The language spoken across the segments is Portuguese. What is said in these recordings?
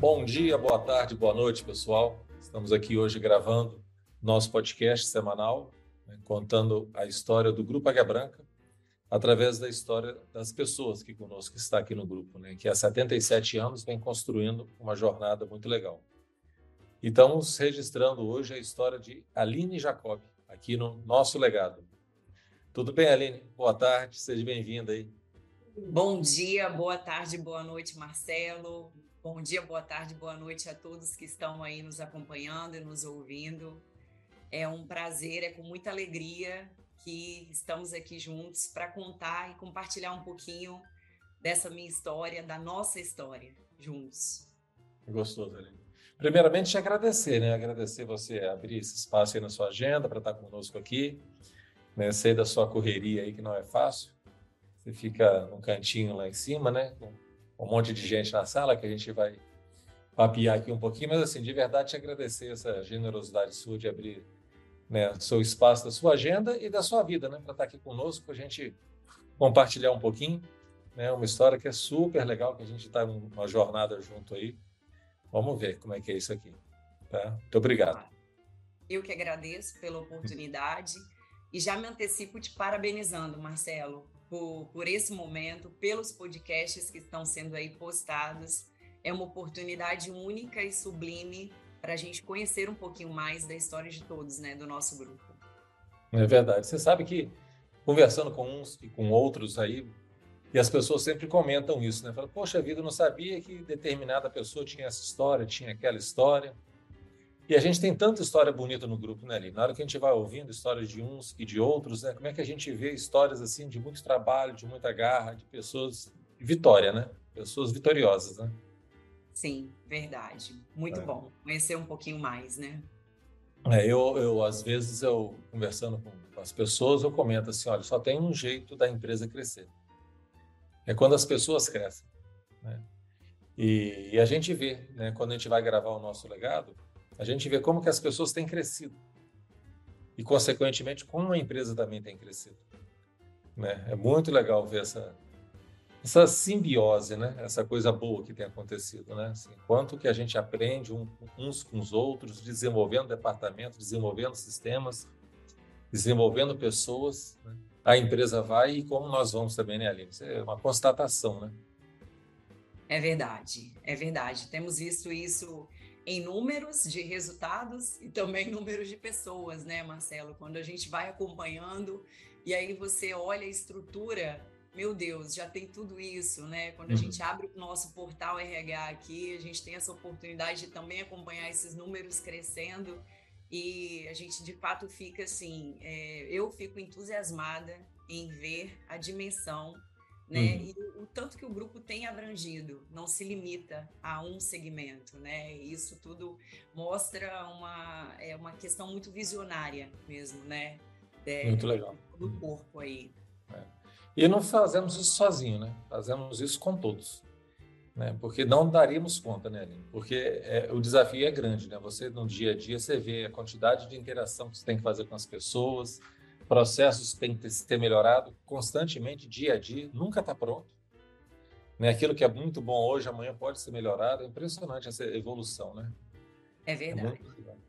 Bom dia, boa tarde, boa noite, pessoal. Estamos aqui hoje gravando nosso podcast semanal, né, contando a história do Grupo Águia Branca, através da história das pessoas que conosco está aqui no grupo, né, que há 77 anos vem construindo uma jornada muito legal. E estamos registrando hoje a história de Aline Jacob, aqui no nosso legado. Tudo bem, Aline? Boa tarde, seja bem-vinda aí. Bom dia, boa tarde, boa noite, Marcelo. Bom dia, boa tarde, boa noite a todos que estão aí nos acompanhando e nos ouvindo. É um prazer, é com muita alegria que estamos aqui juntos para contar e compartilhar um pouquinho dessa minha história, da nossa história, juntos. Gostoso, Aline. Primeiramente, te agradecer, né? Agradecer você abrir esse espaço aí na sua agenda para estar conosco aqui. Né? Sei da sua correria aí que não é fácil. Você fica num cantinho lá em cima, né? Um monte de gente na sala que a gente vai papiar aqui um pouquinho, mas assim, de verdade te agradecer essa generosidade sua de abrir né, seu espaço da sua agenda e da sua vida, né, para estar aqui conosco, para a gente compartilhar um pouquinho, né, uma história que é super legal, que a gente está numa jornada junto aí. Vamos ver como é que é isso aqui. Tá? Muito obrigado. Eu que agradeço pela oportunidade e já me antecipo te parabenizando, Marcelo, por, por esse momento, pelos podcasts que estão sendo aí postados. É uma oportunidade única e sublime para a gente conhecer um pouquinho mais da história de todos, né, do nosso grupo. É verdade. Você sabe que conversando com uns e com outros aí, e as pessoas sempre comentam isso, né? Falam, poxa vida, eu não sabia que determinada pessoa tinha essa história, tinha aquela história. E a gente tem tanta história bonita no grupo, né, Ali? Na hora que a gente vai ouvindo histórias de uns e de outros, né? Como é que a gente vê histórias assim de muito trabalho, de muita garra, de pessoas vitória, né? Pessoas vitoriosas, né? Sim, verdade. Muito é. bom conhecer um pouquinho mais, né? É, eu, eu, às vezes, eu conversando com as pessoas, eu comento assim, olha, só tem um jeito da empresa crescer. É quando as pessoas crescem, né? E, e a gente vê, né? Quando a gente vai gravar o nosso legado, a gente vê como que as pessoas têm crescido e, consequentemente, como a empresa também tem crescido. Né? É muito legal ver essa, essa simbiose, né? essa coisa boa que tem acontecido. Né? Assim, quanto que a gente aprende uns com os outros, desenvolvendo departamentos, desenvolvendo sistemas, desenvolvendo pessoas. Né? A empresa vai e como nós vamos também, né, Aline? Isso é uma constatação, né? É verdade, é verdade. Temos visto isso em números de resultados e também números de pessoas, né, Marcelo? Quando a gente vai acompanhando e aí você olha a estrutura, meu Deus, já tem tudo isso, né? Quando a uhum. gente abre o nosso portal RH aqui, a gente tem essa oportunidade de também acompanhar esses números crescendo e a gente de fato fica assim, é, eu fico entusiasmada em ver a dimensão né? Uhum. E o, tanto que o grupo tem abrangido, não se limita a um segmento, né? Isso tudo mostra uma, é uma questão muito visionária mesmo, né? É, muito legal. Do uhum. corpo aí. É. E não fazemos isso sozinho, né? Fazemos isso com todos. Né? Porque não daríamos conta, né, Aline? Porque é, o desafio é grande, né? Você, no dia a dia, você vê a quantidade de interação que você tem que fazer com as pessoas, processos têm que ser melhorado constantemente, dia a dia, nunca está pronto. Né? Aquilo que é muito bom hoje, amanhã pode ser melhorado. É impressionante essa evolução, né? É verdade.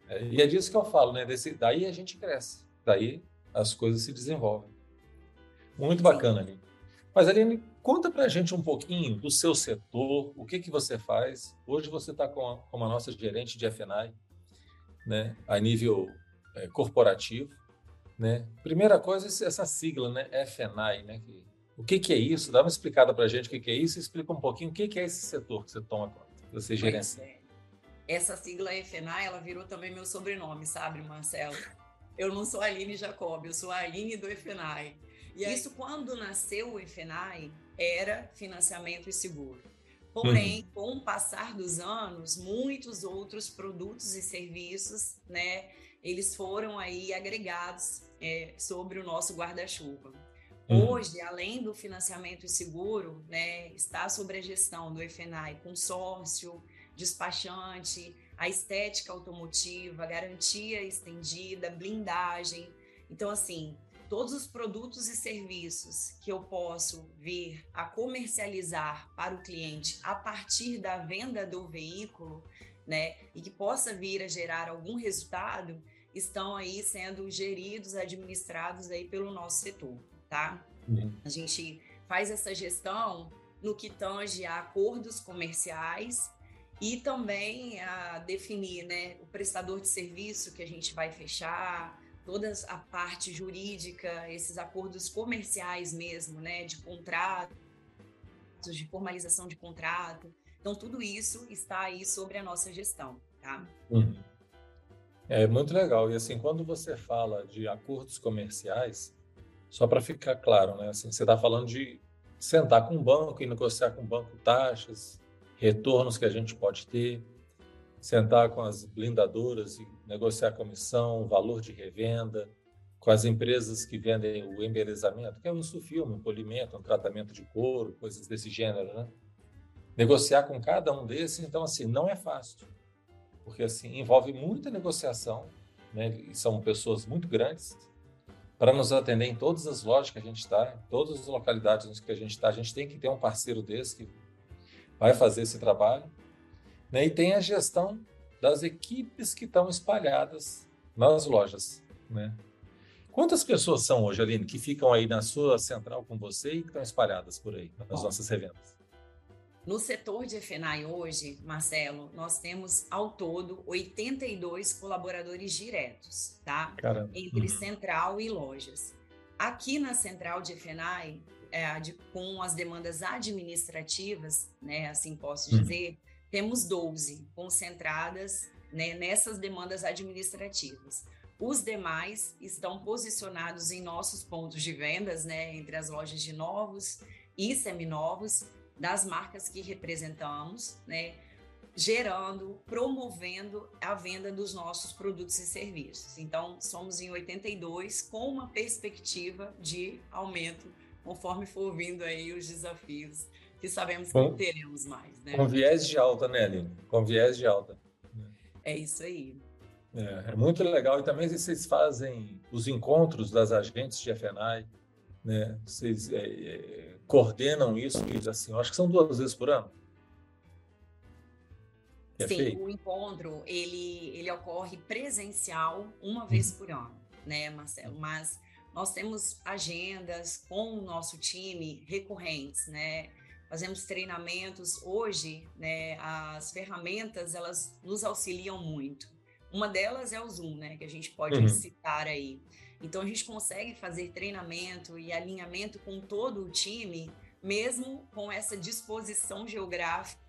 É é, e é disso que eu falo, né? Desse, daí a gente cresce, daí as coisas se desenvolvem. Muito bacana, Aline. Mas, Aline, conta pra gente um pouquinho do seu setor, o que que você faz. Hoje você está com, a, com a nossa gerente de FNAI, né? A nível é, corporativo. Né? Primeira coisa, essa sigla, né? FNAI, né? Que, o que, que é isso? Dá uma explicada para a gente o que, que é isso e explica um pouquinho o que, que é esse setor que você toma conta, que você gerencia. É. Essa sigla FNAI, ela virou também meu sobrenome, sabe, Marcelo? Eu não sou a Aline Jacob, eu sou a Aline do FNAI. E isso, quando nasceu o FNAI, era financiamento e seguro. Porém, uhum. com o passar dos anos, muitos outros produtos e serviços, né, eles foram aí agregados é, sobre o nosso guarda-chuva. Uhum. Hoje, além do financiamento seguro, né, está sobre a gestão do FNAI consórcio, despachante, a estética automotiva, garantia estendida, blindagem. Então, assim, todos os produtos e serviços que eu posso vir a comercializar para o cliente a partir da venda do veículo, né, e que possa vir a gerar algum resultado, estão aí sendo geridos, administrados aí pelo nosso setor, tá? Uhum. A gente faz essa gestão no que tange a acordos comerciais e também a definir, né, o prestador de serviço que a gente vai fechar, toda a parte jurídica, esses acordos comerciais mesmo, né, de contratos, de formalização de contrato. Então, tudo isso está aí sobre a nossa gestão, tá? Uhum. É muito legal. E assim, quando você fala de acordos comerciais, só para ficar claro, né? Assim, você está falando de sentar com o banco e negociar com o banco taxas, retornos que a gente pode ter, sentar com as blindadoras e negociar comissão, valor de revenda, com as empresas que vendem o embelezamento, que é o insufilme, um polimento, um tratamento de couro, coisas desse gênero, né? Negociar com cada um desses, então, assim, não é fácil, porque, assim, envolve muita negociação, né? E são pessoas muito grandes, para nos atender em todas as lojas que a gente está, em todas as localidades que a gente está, a gente tem que ter um parceiro desse que vai fazer esse trabalho. Né? E tem a gestão das equipes que estão espalhadas nas lojas. Né? Quantas pessoas são hoje, Aline, que ficam aí na sua central com você e que estão espalhadas por aí, nas Bom, nossas revendas? No setor de FENAI hoje, Marcelo, nós temos ao todo 82 colaboradores diretos, tá? Caramba. Entre uhum. central e lojas. Aqui na central de FENAI, é, de, com as demandas administrativas, né, assim posso uhum. dizer, temos 12 concentradas né, nessas demandas administrativas. Os demais estão posicionados em nossos pontos de vendas, né, entre as lojas de novos e seminovos, das marcas que representamos, né, gerando, promovendo a venda dos nossos produtos e serviços. Então, somos em 82 com uma perspectiva de aumento conforme for vindo aí os desafios que sabemos que com, teremos mais, né? Com viés de alta, né, Aline? Com viés de alta. É isso aí. É, é, muito legal. E também vocês fazem os encontros das agentes de FNAI, né? Vocês é, é, coordenam isso, assim, acho que são duas vezes por ano. É Sim, feito. o encontro, ele, ele ocorre presencial uma vez hum. por ano, né, Marcelo? Mas nós temos agendas com o nosso time recorrentes, né? fazemos treinamentos. Hoje, né, as ferramentas elas nos auxiliam muito. Uma delas é o Zoom, né, que a gente pode uhum. citar aí. Então a gente consegue fazer treinamento e alinhamento com todo o time, mesmo com essa disposição geográfica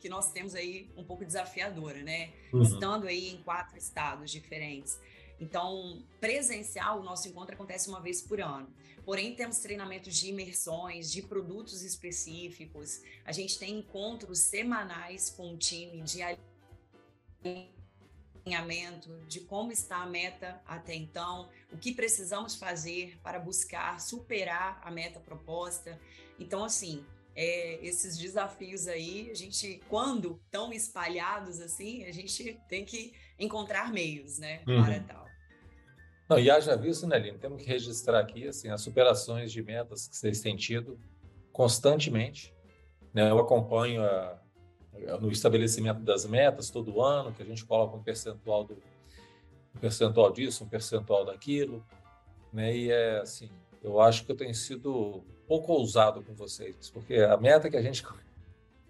que nós temos aí um pouco desafiadora, né? Uhum. Estando aí em quatro estados diferentes. Então, presencial, o nosso encontro acontece uma vez por ano. Porém, temos treinamentos de imersões, de produtos específicos. A gente tem encontros semanais com o time de alinhamento, de como está a meta até então, o que precisamos fazer para buscar superar a meta proposta. Então, assim, é, esses desafios aí, a gente, quando tão espalhados assim, a gente tem que encontrar meios, né, uhum. para tal. Não, e haja visto, né, Lino? Temos que registrar aqui assim, as superações de metas que vocês têm tido constantemente. Né? Eu acompanho a, a, no estabelecimento das metas todo ano, que a gente coloca um percentual, do, um percentual disso, um percentual daquilo. Né? E é assim, eu acho que eu tenho sido pouco ousado com vocês, porque a meta que a gente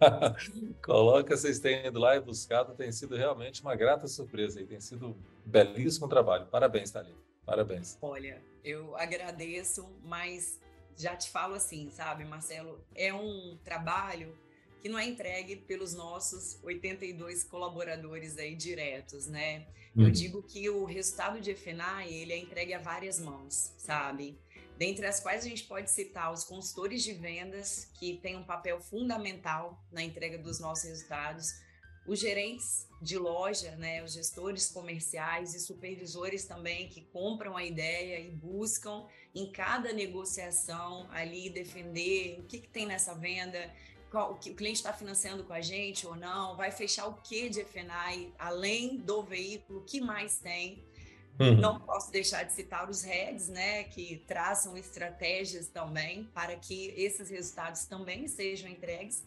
coloca, vocês têm ido lá e buscado, tem sido realmente uma grata surpresa e tem sido um belíssimo trabalho. Parabéns, Thalita. Parabéns. Olha, eu agradeço, mas já te falo assim, sabe, Marcelo, é um trabalho que não é entregue pelos nossos 82 colaboradores aí diretos, né? Hum. Eu uhum. digo que o resultado de FNAI, ele é entregue a várias mãos, sabe? Dentre as quais a gente pode citar os consultores de vendas, que têm um papel fundamental na entrega dos nossos resultados, os gerentes de loja, né, os gestores comerciais e supervisores também que compram a ideia e buscam em cada negociação ali defender o que, que tem nessa venda, qual, o que o cliente está financiando com a gente ou não, vai fechar o que de FNAI, além do veículo, o que mais tem. Uhum. Não posso deixar de citar os heads, né, que traçam estratégias também para que esses resultados também sejam entregues.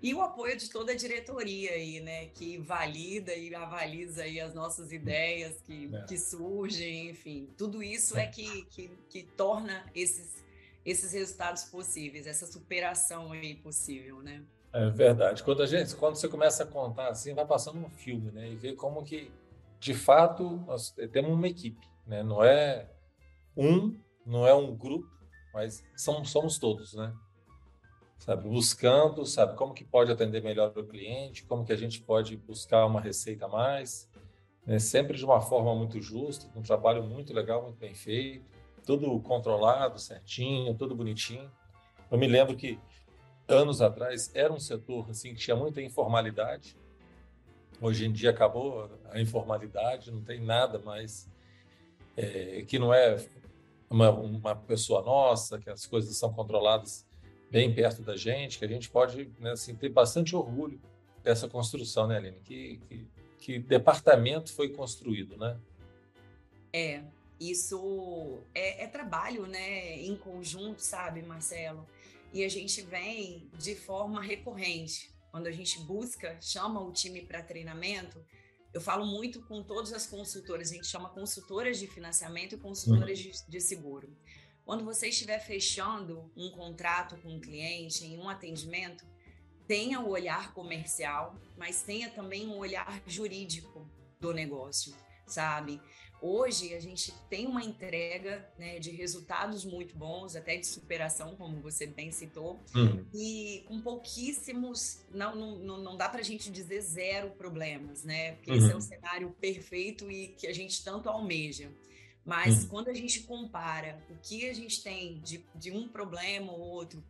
E o apoio de toda a diretoria aí, né, que valida e avaliza aí as nossas ideias que, é. que surgem, enfim. Tudo isso é que, que, que torna esses, esses resultados possíveis, essa superação aí possível, né? É verdade. Quando a gente, quando você começa a contar assim, vai passando um filme, né, e ver como que de fato, nós temos uma equipe, né? Não é um, não é um grupo, mas somos, todos, né? Sabe, buscando, sabe, como que pode atender melhor o cliente, como que a gente pode buscar uma receita a mais, né? sempre de uma forma muito justa, um trabalho muito legal, muito bem feito, tudo controlado, certinho, tudo bonitinho. Eu me lembro que anos atrás era um setor assim que tinha muita informalidade, Hoje em dia acabou a informalidade, não tem nada mais é, que não é uma, uma, pessoa nossa, que as coisas são controladas bem perto da gente, que a gente pode né, assim, ter bastante orgulho dessa construção, né, Aline? Que, que, que departamento foi construído, né? É, isso é, é trabalho, né, em conjunto, sabe, Marcelo? E a gente vem de forma recorrente quando a gente busca, chama o time para treinamento, eu falo muito com todas as consultoras, a gente chama consultoras de financiamento e consultoras uhum. de, de seguro. Quando você estiver fechando um contrato com um cliente em um atendimento, tenha o olhar comercial, mas tenha também um olhar jurídico do negócio, sabe? Hoje a gente tem uma entrega né, de resultados muito bons, até de superação, como você bem citou, uhum. e com pouquíssimos, não, não, não dá para a gente dizer zero problemas, né? Porque uhum. esse é o uhum. cenário perfeito e que a gente tanto almeja. Mas uhum. quando a gente compara o que a gente tem de, de um problema ou outro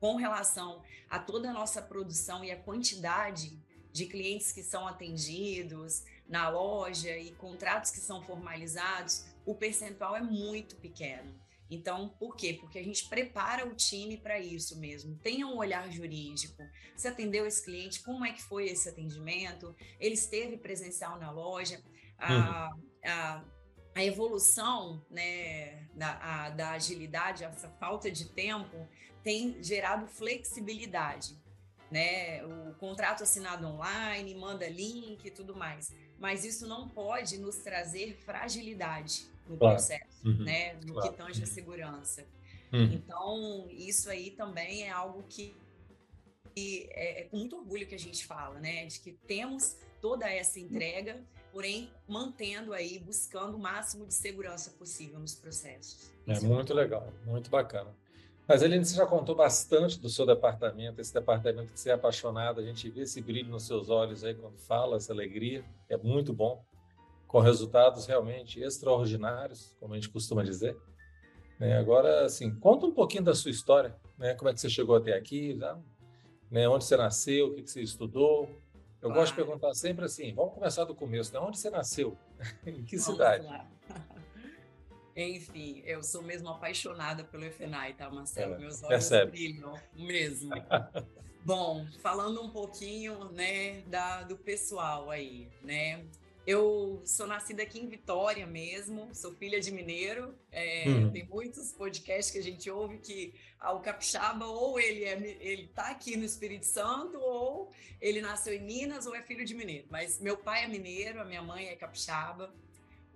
com relação a toda a nossa produção e a quantidade de clientes que são atendidos, na loja e contratos que são formalizados, o percentual é muito pequeno. Então, por quê? Porque a gente prepara o time para isso mesmo. Tenha um olhar jurídico. Você atendeu esse cliente? Como é que foi esse atendimento? Ele esteve presencial na loja? A, uhum. a, a evolução né, da, a, da agilidade, essa falta de tempo, tem gerado flexibilidade. Né? O contrato assinado online, manda link e tudo mais mas isso não pode nos trazer fragilidade no claro. processo, uhum. né? No claro. que tange a segurança. Uhum. Então, isso aí também é algo que é, é com muito orgulho que a gente fala, né? De que temos toda essa entrega, porém mantendo aí, buscando o máximo de segurança possível nos processos. É isso muito é legal, muito bacana. Mas, Eline, você já contou bastante do seu departamento, esse departamento que você é apaixonado, a gente vê esse brilho nos seus olhos aí quando fala, essa alegria, é muito bom, com resultados realmente extraordinários, como a gente costuma dizer. Né? Agora, assim, conta um pouquinho da sua história, né? como é que você chegou até aqui, tá? né? onde você nasceu, o que, você estudou. Eu gosto de perguntar sempre assim, vamos começar do começo, né? onde você nasceu? em que vamos cidade? Lá. Enfim, eu sou mesmo apaixonada pelo FNAI, tá, Marcelo? É, Meus olhos percebe. brilham mesmo. Bom, falando um pouquinho, né, da, do pessoal aí, né? Eu sou nascida aqui em Vitória mesmo, sou filha de mineiro. É, hum. Tem muitos podcasts que a gente ouve que ah, o capixaba ou ele é ele tá aqui no Espírito Santo ou ele nasceu em Minas ou é filho de mineiro. Mas meu pai é mineiro, a minha mãe é capixaba.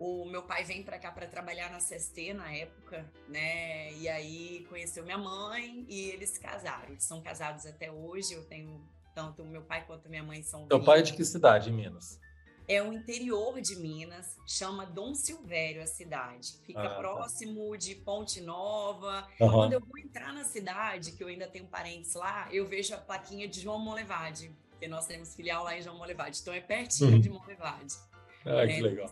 O meu pai vem para cá para trabalhar na CST na época, né? E aí conheceu minha mãe e eles se casaram. Eles são casados até hoje. Eu tenho tanto meu pai quanto minha mãe são. Seu pai é de que cidade, em Minas? É o interior de Minas, chama Dom Silvério a cidade. Fica ah, tá. próximo tá. de Ponte Nova. Uhum. Quando eu vou entrar na cidade, que eu ainda tenho parentes lá, eu vejo a plaquinha de João Molevade, porque nós temos filial lá em João Molevade. Então é pertinho uhum. de Molevade. Ah, que é, legal.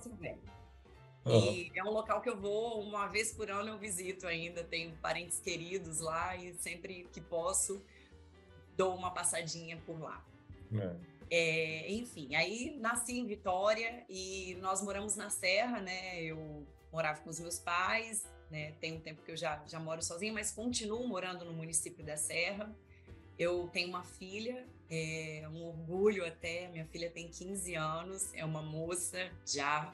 Uhum. E é um local que eu vou uma vez por ano, eu visito ainda. Tenho parentes queridos lá e sempre que posso dou uma passadinha por lá. É. É, enfim, aí nasci em Vitória e nós moramos na Serra, né? Eu morava com os meus pais, né? Tem um tempo que eu já, já moro sozinha, mas continuo morando no município da Serra. Eu tenho uma filha, é um orgulho até. Minha filha tem 15 anos, é uma moça já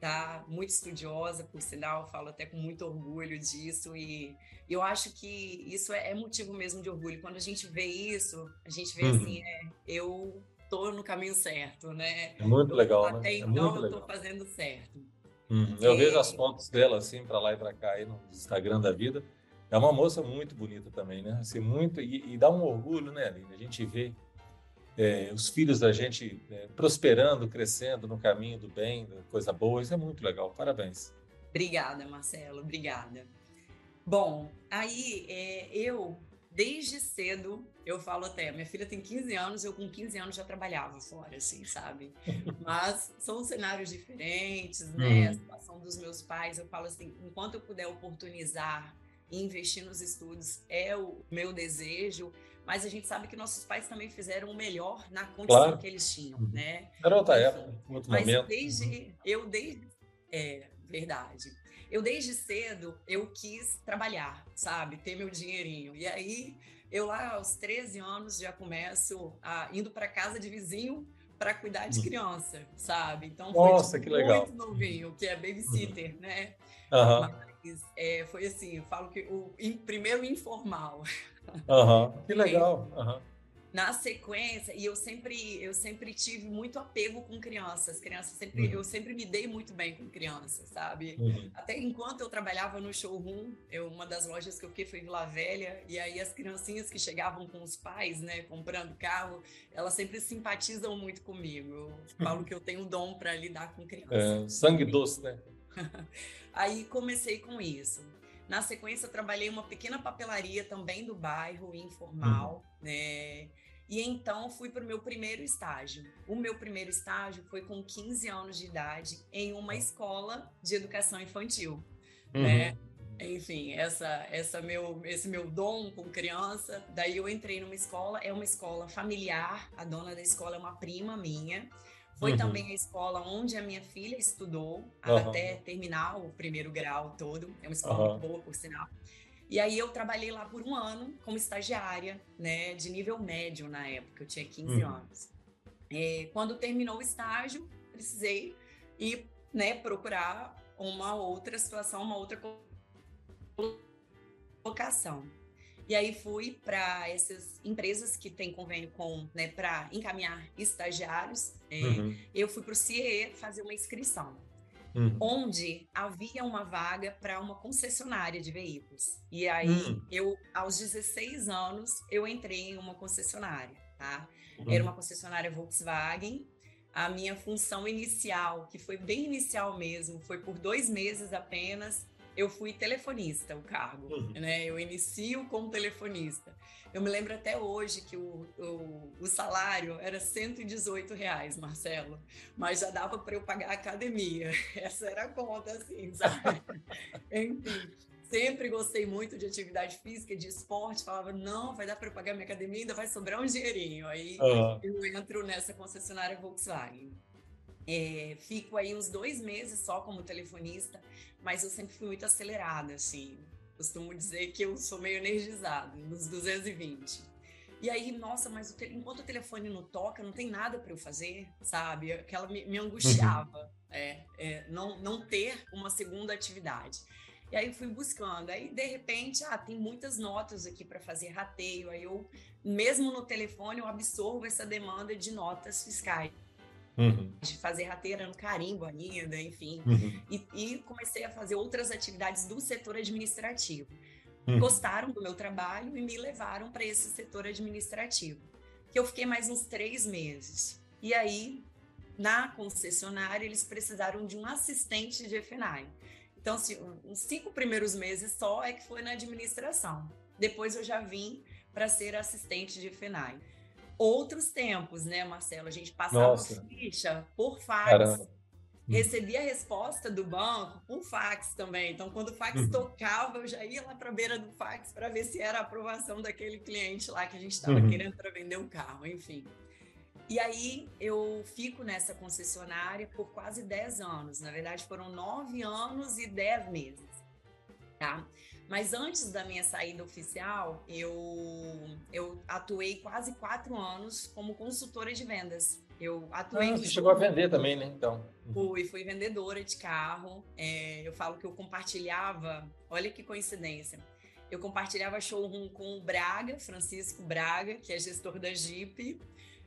tá? Muito estudiosa, por sinal, falo até com muito orgulho disso e eu acho que isso é, é motivo mesmo de orgulho. Quando a gente vê isso, a gente vê uhum. assim, é, eu tô no caminho certo, né? É muito legal, Até né? É então eu tô fazendo certo. Uhum. Eu vejo as fotos dela assim para lá e para cá aí no Instagram da vida. É uma moça muito bonita também, né? Assim, muito e, e dá um orgulho, né, Aline? A gente vê é, os filhos da gente é, prosperando, crescendo no caminho do bem, da coisa boa. Isso é muito legal. Parabéns. Obrigada, Marcelo. Obrigada. Bom, aí é, eu, desde cedo, eu falo até, minha filha tem 15 anos, eu com 15 anos já trabalhava fora, assim, sabe? Mas são cenários diferentes, né? Uhum. A situação dos meus pais, eu falo assim, enquanto eu puder oportunizar e investir nos estudos, é o meu desejo mas a gente sabe que nossos pais também fizeram o melhor na condição claro. que eles tinham, uhum. né? Era outra época, outro mas momento. desde uhum. eu desde é verdade. Eu desde cedo eu quis trabalhar, sabe, ter meu dinheirinho. E aí eu lá aos 13 anos já começo a indo para casa de vizinho para cuidar de uhum. criança, sabe? Então foi Nossa, tipo, que legal. muito novinho, que é babysitter, uhum. né? Uhum. Mas, é, foi assim, eu falo que o em, primeiro informal. Uhum. Que legal. Uhum. Na sequência, e eu sempre, eu sempre tive muito apego com crianças. Crianças sempre, uhum. eu sempre me dei muito bem com crianças, sabe? Uhum. Até enquanto eu trabalhava no showroom, eu, uma das lojas que eu fiquei foi Vila Velha, e aí as criancinhas que chegavam com os pais, né, comprando carro, elas sempre simpatizam muito comigo. Eu falo que eu tenho dom para lidar com crianças. É, sangue doce, né? aí comecei com isso. Na sequência, trabalhei uma pequena papelaria também do bairro, informal, uhum. né? E então fui para o meu primeiro estágio. O meu primeiro estágio foi com 15 anos de idade em uma escola de educação infantil, uhum. né? Enfim, essa, essa meu, esse meu dom com criança. Daí eu entrei numa escola, é uma escola familiar. A dona da escola é uma prima minha. Foi uhum. também a escola onde a minha filha estudou uhum. até terminar o primeiro grau todo. É uma escola muito boa, por sinal. E aí eu trabalhei lá por um ano como estagiária, né, de nível médio na época, eu tinha 15 uhum. anos. É, quando terminou o estágio, precisei ir, né, procurar uma outra situação, uma outra colocação. E aí fui para essas empresas que têm convênio com, né, para encaminhar estagiários. É, uhum. Eu fui para o CIE fazer uma inscrição, uhum. onde havia uma vaga para uma concessionária de veículos. E aí uhum. eu, aos 16 anos, eu entrei em uma concessionária, tá? Era uma concessionária Volkswagen. A minha função inicial, que foi bem inicial mesmo, foi por dois meses apenas eu fui telefonista, o cargo, uhum. né? Eu inicio como telefonista. Eu me lembro até hoje que o, o, o salário era 118 reais, Marcelo, mas já dava para eu pagar a academia. Essa era a conta, assim, sabe? Enfim, sempre gostei muito de atividade física, de esporte. Falava, não, vai dar para eu pagar minha academia, ainda vai sobrar um dinheirinho. Aí uhum. eu entro nessa concessionária Volkswagen. É, fico aí uns dois meses só como telefonista, mas eu sempre fui muito acelerada, assim. Costumo dizer que eu sou meio energizada, nos 220. E aí, nossa, mas o te... enquanto o telefone não toca, não tem nada para eu fazer, sabe? Aquela me, me angustiava, uhum. é, é, não, não ter uma segunda atividade. E aí fui buscando. Aí, de repente, ah, tem muitas notas aqui para fazer rateio. Aí eu, mesmo no telefone, eu absorvo essa demanda de notas fiscais uhum. de fazer rateira no carimbo ainda, enfim. Uhum. E, e, comecei a fazer outras atividades do setor administrativo. Uhum. Gostaram do meu trabalho e me levaram para esse setor administrativo, que eu fiquei mais uns três meses. E aí, na concessionária, eles precisaram de um assistente de FNAI. Então, assim, uns cinco primeiros meses só é que foi na administração. Depois eu já vim para ser assistente de FNAI outros tempos, né, Marcelo? A gente passava Nossa. ficha por fax. Caramba. Hum. Recebia a resposta do banco por fax também. Então, quando o fax uhum. tocava, eu já ia lá para a beira do fax para ver se era a aprovação daquele cliente lá que a gente estava uhum. querendo para vender um carro, enfim. E aí eu fico nessa concessionária por quase 10 anos. Na verdade, foram 9 anos e 10 meses. tá? Mas antes da minha saída oficial, eu, eu atuei quase quatro anos como consultora de vendas. Eu atuei. Ah, você chegou a vender também, né? Então. Uhum. Fui, fui vendedora de carro. É, eu falo que eu compartilhava. Olha que coincidência. Eu compartilhava showroom com o Braga, Francisco Braga, que é gestor da Jeep,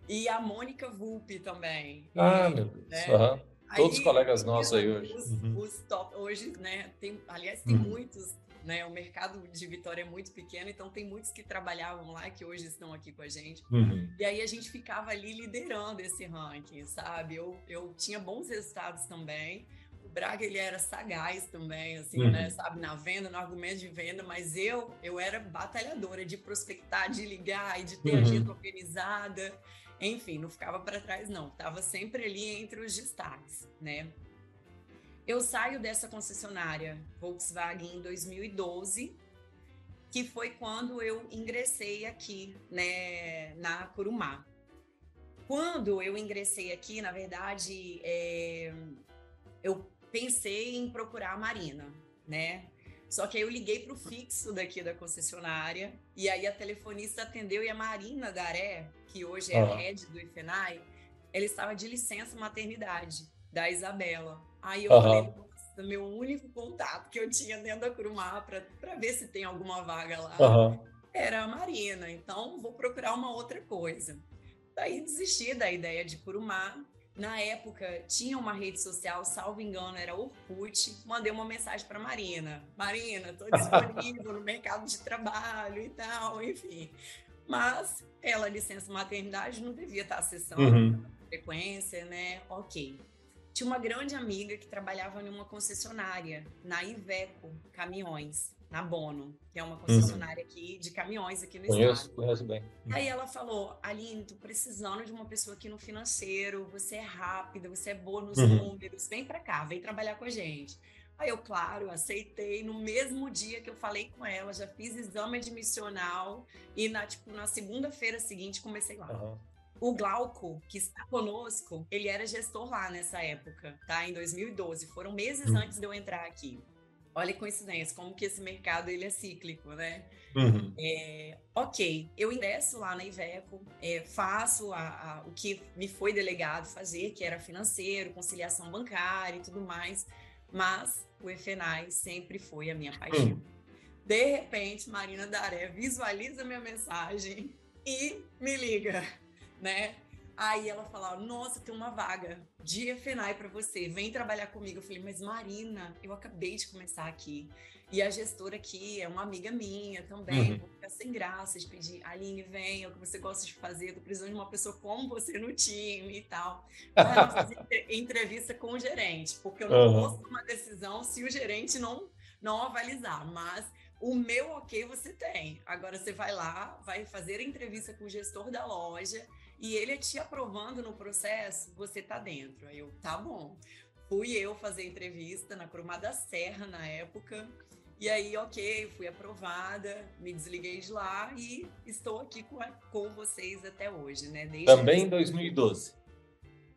e a Mônica Vulpe também. Ah, meu Deus. Né? Uhum. Todos os colegas nossos aí hoje. Os, uhum. os top, hoje, né? Tem, aliás, tem uhum. muitos né? O mercado de Vitória é muito pequeno, então tem muitos que trabalhavam lá que hoje estão aqui com a gente. Uhum. E aí a gente ficava ali liderando esse ranking, sabe? Eu, eu tinha bons resultados também. O Braga ele era sagaz também, assim, né? uhum. né? Sabe, na venda, no argumento de venda, mas eu eu era batalhadora de prospectar, de ligar e de ter uhum. agenda organizada. Enfim, não ficava para trás, não. Estava sempre ali entre os destaques, né? Eu saio dessa concessionária Volkswagen em 2012, que foi quando eu ingressei aqui, né, na Curumá. Quando eu ingressei aqui, na verdade, é, eu pensei em procurar a Marina, né? Só que aí eu liguei para o fixo daqui da concessionária e aí a telefonista atendeu e a Marina Daré, que hoje é a head do IFENAI, ela estava de licença maternidade da Isabela. Aí eu uhum. falei, nossa, meu único contato que eu tinha dentro da Curumar para ver se tem alguma vaga lá uhum. era a Marina. Então, vou procurar uma outra coisa. Daí desisti da ideia de Curumar. Na época, tinha uma rede social, salvo engano, era Orkut. Mandei uma mensagem para Marina. Marina, estou disponível no mercado de trabalho e tal, enfim. Mas ela, licença maternidade, não devia estar acessando uhum. frequência, né? Ok. Tinha uma grande amiga que trabalhava numa concessionária, na Iveco Caminhões, na Bono, que é uma concessionária uhum. aqui de caminhões aqui no conheço, estado. Conheço bem. Aí ela falou, Aline, tô precisando de uma pessoa aqui no financeiro, você é rápida, você é boa nos uhum. números, vem para cá, vem trabalhar com a gente. Aí eu, claro, aceitei. No mesmo dia que eu falei com ela, já fiz exame admissional e na, tipo, na segunda-feira seguinte comecei lá. Uhum. O Glauco, que está conosco, ele era gestor lá nessa época, tá? Em 2012. Foram meses uhum. antes de eu entrar aqui. Olha que coincidência, como que esse mercado ele é cíclico, né? Uhum. É, ok, eu ingresso lá na Iveco, é, faço a, a, o que me foi delegado fazer, que era financeiro, conciliação bancária e tudo mais, mas o EFENAI sempre foi a minha paixão. Uhum. De repente, Marina Daré visualiza minha mensagem e me liga né? Aí ela falava: Nossa, tem uma vaga de FNAI para você, vem trabalhar comigo. Eu falei: Mas Marina, eu acabei de começar aqui. E a gestora aqui é uma amiga minha também. Uhum. Vou ficar sem graça de pedir: Aline, vem, é o que você gosta de fazer. Eu tô precisando de uma pessoa como você no time e tal. Fazer entrevista com o gerente, porque eu não uhum. posso tomar decisão se o gerente não, não avalizar. Mas o meu ok você tem. Agora você vai lá, vai fazer a entrevista com o gestor da loja e ele te aprovando no processo, você tá dentro. Aí eu, tá bom. Fui eu fazer entrevista na Cromada Serra na época. E aí, ok, fui aprovada, me desliguei de lá e estou aqui com, com vocês até hoje, né? Desde Também em 2012.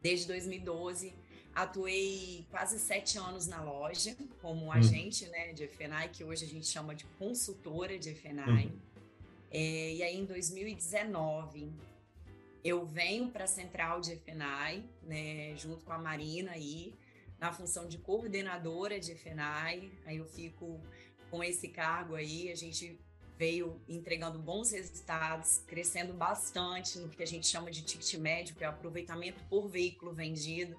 Desde 2012. Atuei quase sete anos na loja como hum. agente né, de FNAI, que hoje a gente chama de consultora de FNAI. Hum. É, e aí, em 2019, eu venho para a central de FNAI, né, junto com a Marina aí, na função de coordenadora de FNAI. Aí eu fico com esse cargo aí, a gente veio entregando bons resultados, crescendo bastante no que a gente chama de ticket médio, que é o aproveitamento por veículo vendido.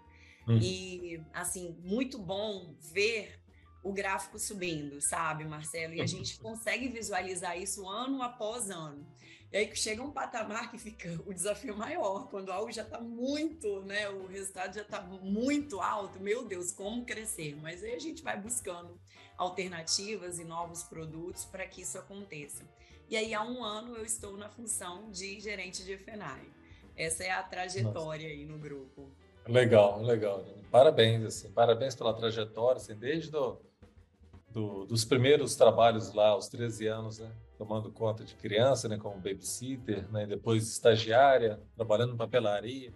Uhum. E, assim, muito bom ver o gráfico subindo, sabe, Marcelo? E a gente consegue visualizar isso ano após ano. E aí chega um patamar que fica o desafio maior, quando algo já está muito, né? O resultado já está muito alto, meu Deus, como crescer? Mas aí a gente vai buscando alternativas e novos produtos para que isso aconteça. E aí há um ano eu estou na função de gerente de FENAI. Essa é a trajetória Nossa. aí no grupo. Legal, legal. Parabéns, assim, parabéns pela trajetória, assim, desde do, do, dos primeiros trabalhos lá, aos 13 anos, né? tomando conta de criança, né, como babysitter, né, depois estagiária, trabalhando em papelaria,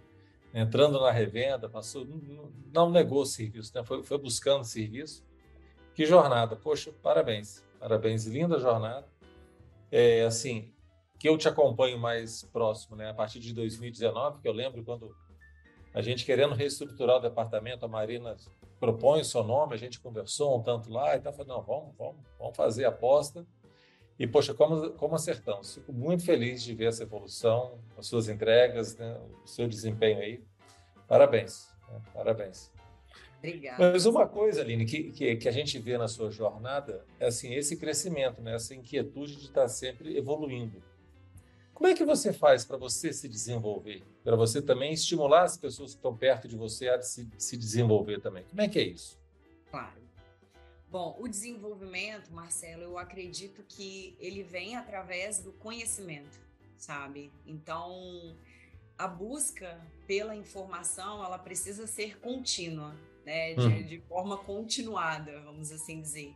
entrando na revenda, passou, não, negou serviço, né, foi, foi buscando serviço. Que jornada, poxa, parabéns, parabéns, linda jornada. É, assim, que eu te acompanho mais próximo, né? A partir de 2019, que eu lembro quando a gente querendo reestruturar o departamento, a Marina propõe o seu nome, a gente conversou um tanto lá e falando, não, vamos, vamos, vamos fazer a aposta. E, poxa, como, como acertamos. Fico muito feliz de ver essa evolução, as suas entregas, né, o seu desempenho aí. Parabéns, né? parabéns. Obrigada. Mas uma coisa, Aline, que, que, que, a gente vê na sua jornada é assim, esse crescimento, né? essa inquietude de estar sempre evoluindo. Como é que você faz para você se desenvolver? Para você também estimular as pessoas que estão perto de você a se, se desenvolver também? Como é que é isso? Claro. Bom, o desenvolvimento, Marcelo, eu acredito que ele vem através do conhecimento, sabe? Então, a busca pela informação, ela precisa ser contínua, né? De, hum. de forma continuada, vamos assim dizer.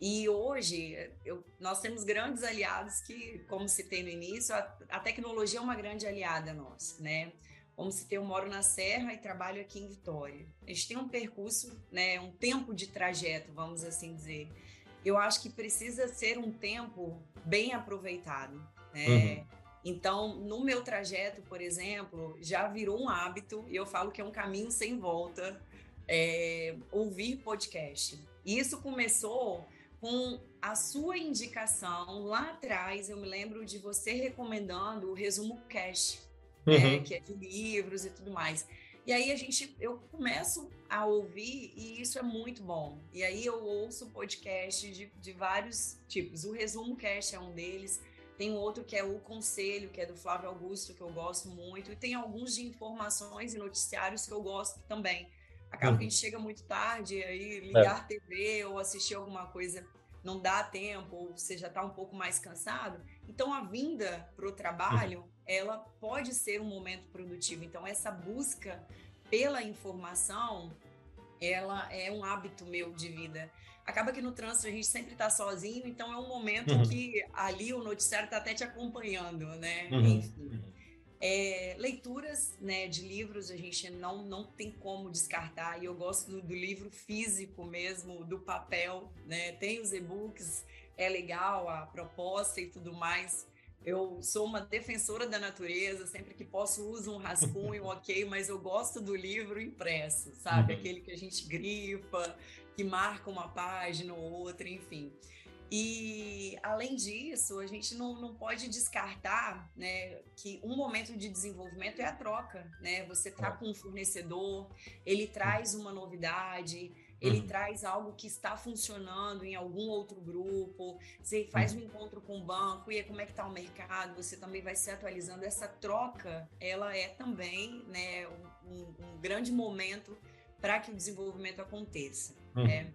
E hoje eu, nós temos grandes aliados que, como citei no início, a, a, tecnologia é uma grande aliada nossa, né? Como se eu moro na Serra e trabalho aqui em Vitória. A gente tem um percurso, né, um tempo de trajeto, vamos assim dizer. Eu acho que precisa ser um tempo bem aproveitado, né? Uhum. Então, no meu trajeto, por exemplo, já virou um hábito, e eu falo que é um caminho sem volta, é, ouvir podcast. Isso começou com a sua indicação lá atrás, eu me lembro de você recomendando o resumo cash, né, uhum. né, que é de livros e tudo mais. E aí a gente, eu começo a ouvir e isso é muito bom. E aí eu ouço podcast de, de vários tipos. O resumo cast é um deles. Tem outro que é o Conselho, que é do Flávio Augusto, que eu gosto muito. E tem alguns de informações e noticiários que eu gosto também. Acaba uhum. que a gente chega muito tarde, aí ligar é. TV ou assistir alguma coisa não dá tempo, ou você já está um pouco mais cansado. Então, a vinda para o trabalho, uhum. ela pode ser um momento produtivo. Então, essa busca pela informação, ela é um hábito meu de vida. Acaba que no trânsito a gente sempre está sozinho, então é um momento uhum. que ali o noticiário está até te acompanhando, né? Uhum. Enfim. É, leituras né, de livros a gente não, não tem como descartar, e eu gosto do, do livro físico mesmo, do papel, né? Tem os e-books, é legal a proposta e tudo mais. Eu sou uma defensora da natureza, sempre que posso uso um rascunho, ok, mas eu gosto do livro impresso, sabe? Uhum. Aquele que a gente grifa, que marca uma página ou outra, enfim. E, além disso, a gente não, não pode descartar né, que um momento de desenvolvimento é a troca. Né? Você está com um fornecedor, ele traz uma novidade, ele uhum. traz algo que está funcionando em algum outro grupo, você faz um encontro com o banco, e aí como é que está o mercado, você também vai se atualizando. Essa troca, ela é também né, um, um grande momento para que o desenvolvimento aconteça. Uhum. Né?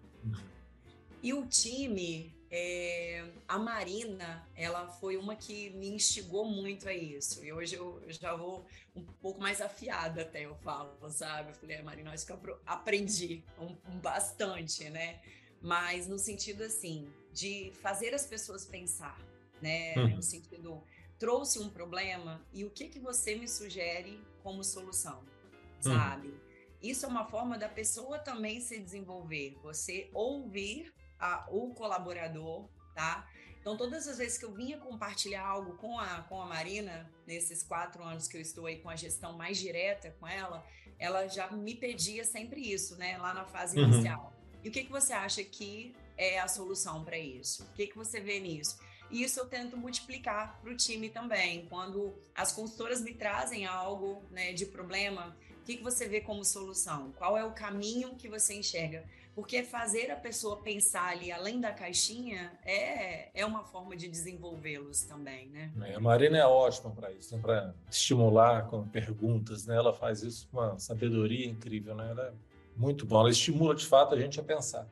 E o time, é, a Marina, ela foi uma que me instigou muito a isso. E hoje eu, já vou um pouco mais afiada até, eu falo, sabe? Eu falei, é, Marina, acho que eu aprendi um, um bastante, né? Mas no sentido, assim, de fazer as pessoas pensar, né? Uhum. No sentido, trouxe um problema e o que, que você me sugere como solução, uhum. sabe? Uhum. Isso é uma forma da pessoa também se desenvolver. Você ouvir a, o colaborador, tá? Então, todas as vezes que eu vinha compartilhar algo com a, com a Marina, nesses quatro anos que eu estou aí com a gestão mais direta com ela, ela já me pedia sempre isso, né? Lá na fase uhum. inicial. E o que, que você acha que é a solução para isso? O que, que você vê nisso? E isso eu tento multiplicar para o time também. Quando as consultoras me trazem algo né, de problema, o que, que você vê como solução? Qual é o caminho que você enxerga? Porque fazer a pessoa pensar ali além da caixinha é, é uma forma de desenvolvê-los também, né? É, a Marina é ótima para isso, né? para estimular com perguntas, né? Ela faz isso com uma sabedoria incrível, né? Ela é muito bom, ela estimula de fato a gente a pensar.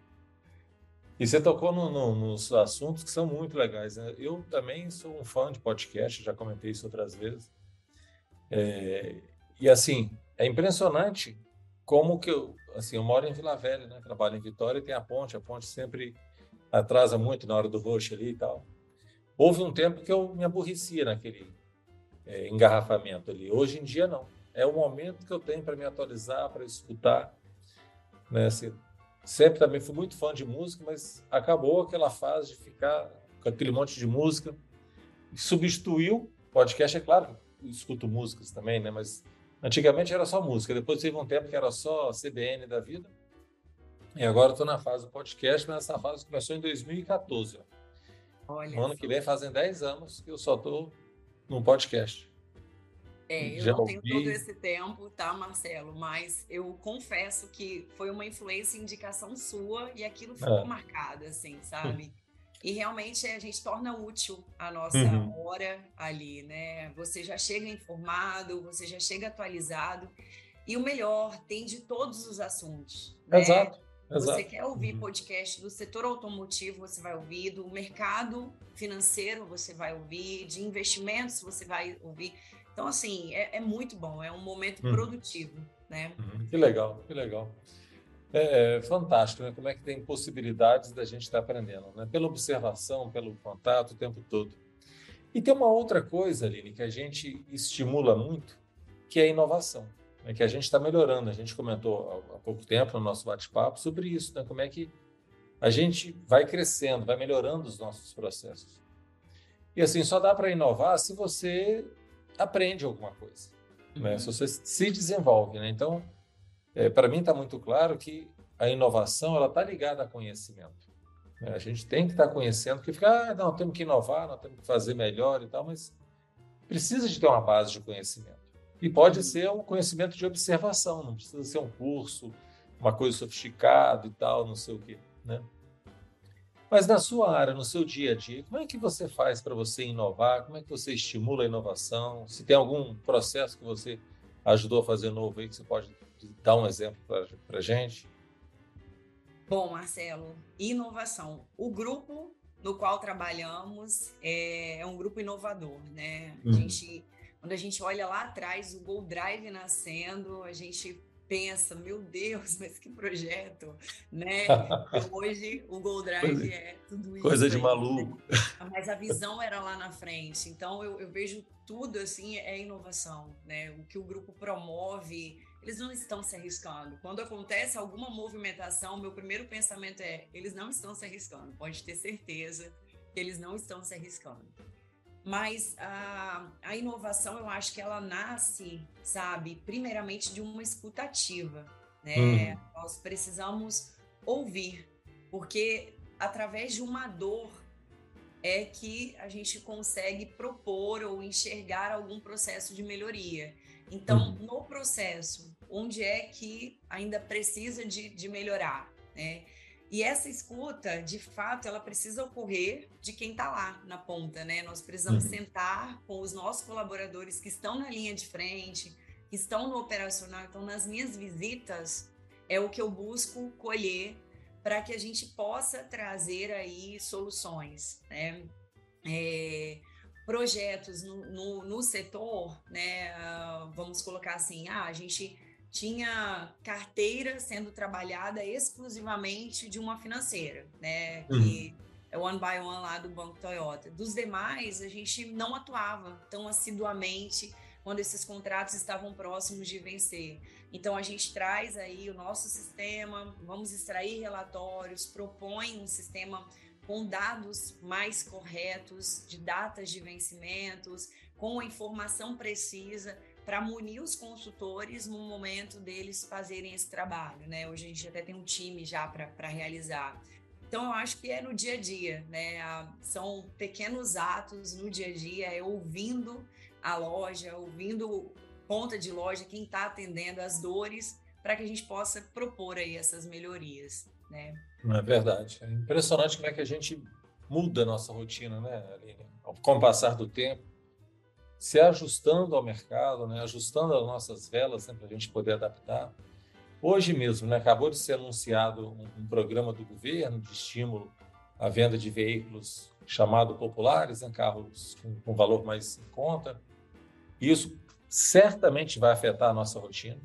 E você tocou no, no, nos assuntos que são muito legais. Né? Eu também sou um fã de podcast, já comentei isso outras vezes. É, e assim, é impressionante como que eu, assim, eu moro em Vila Velha, né? Trabalho em Vitória e tem a ponte. A ponte sempre atrasa muito na hora do rush ali e tal. Houve um tempo que eu me aborrecia naquele é, engarrafamento ali. Hoje em dia, não. É o momento que eu tenho para me atualizar, para escutar. Né? Você sempre também fui muito fã de música, mas acabou aquela fase de ficar com aquele monte de música. Substituiu podcast, é claro, escuto músicas também, né? Mas antigamente era só música. Depois teve um tempo que era só CBN da vida. E agora estou na fase do podcast, mas essa fase começou em 2014. Olha no ano que vem fazem 10 anos que eu só estou no podcast. É, eu Já não tenho todo esse tempo, tá, Marcelo? Mas eu confesso que foi uma influência e indicação sua e aquilo ficou é. marcado, assim, sabe? E realmente a gente torna útil a nossa uhum. hora ali, né? Você já chega informado, você já chega atualizado. E o melhor, tem de todos os assuntos. Né? Exato. Exato. Você quer ouvir uhum. podcast do setor automotivo, você vai ouvir, do mercado financeiro, você vai ouvir, de investimentos, você vai ouvir. Então, assim, é, é muito bom, é um momento uhum. produtivo, né? Uhum. Que legal, que legal. É, é, fantástico, né? Como é que tem possibilidades da gente estar aprendendo, né? Pela observação, pelo contato o tempo todo. E tem uma outra coisa, Aline, que a gente estimula muito, que é a inovação, né? que a gente está melhorando. A gente comentou há pouco tempo no nosso bate-papo sobre isso, né? Como é que a gente vai crescendo, vai melhorando os nossos processos. E assim, só dá para inovar se você aprende alguma coisa, né? uhum. Se você se desenvolve, né? Então, é, para mim está muito claro que a inovação ela está ligada a conhecimento. Né? A gente tem que estar tá conhecendo, porque fica, ah, não, temos que inovar, nós temos que fazer melhor e tal, mas precisa de ter uma base de conhecimento. E pode uhum. ser um conhecimento de observação, não precisa ser um curso, uma coisa sofisticada e tal, não sei o quê, né? Mas na sua área, no seu dia a dia, como é que você faz para você inovar? Como é que você estimula a inovação? Se tem algum processo que você ajudou a fazer novo aí, que você pode dar um exemplo para a gente? Bom, Marcelo, inovação. O grupo no qual trabalhamos é, é um grupo inovador, né? A uhum. gente, quando a gente olha lá atrás, o Gold Drive nascendo, a gente pensa, meu Deus, mas que projeto, né? Hoje o Gold Drive é tudo isso. Coisa de aí, maluco. Né? Mas a visão era lá na frente. Então eu, eu, vejo tudo assim é inovação, né? O que o grupo promove, eles não estão se arriscando. Quando acontece alguma movimentação, meu primeiro pensamento é: eles não estão se arriscando. Pode ter certeza que eles não estão se arriscando. Mas a, a inovação, eu acho que ela nasce, sabe, primeiramente de uma escutativa, né? Hum. Nós precisamos ouvir, porque através de uma dor é que a gente consegue propor ou enxergar algum processo de melhoria. Então, hum. no processo, onde é que ainda precisa de, de melhorar, né? E essa escuta, de fato, ela precisa ocorrer de quem está lá na ponta, né? Nós precisamos uhum. sentar com os nossos colaboradores que estão na linha de frente, que estão no operacional. Então, nas minhas visitas, é o que eu busco colher para que a gente possa trazer aí soluções, né? É, projetos no, no, no, setor, né? Uh, vamos colocar assim, ah, a gente tinha carteira sendo trabalhada exclusivamente de uma financeira, né? Uhum. Que é o One by One lá do Banco Toyota. Dos demais, a gente não atuava tão assiduamente quando esses contratos estavam próximos de vencer. Então, a gente traz aí o nosso sistema, vamos extrair relatórios, propõe um sistema com dados mais corretos, de datas de vencimentos, com a informação precisa para munir os consultores no momento deles fazerem esse trabalho, né? Hoje a gente até tem um time já para realizar. Então, eu acho que é no dia a dia, né? São pequenos atos no dia a dia, é ouvindo a loja, ouvindo ponta de loja, quem está atendendo as dores, para que a gente possa propor aí essas melhorias, né? É verdade. É impressionante como é que a gente muda a nossa rotina, né, Aline? Com o passar do tempo, se ajustando ao mercado, né, ajustando as nossas velas né, para a gente poder adaptar. Hoje mesmo, né, acabou de ser anunciado um, um, programa do governo de estímulo à venda de veículos chamado populares, né, carros com, com valor mais em conta. Isso certamente vai afetar a nossa rotina,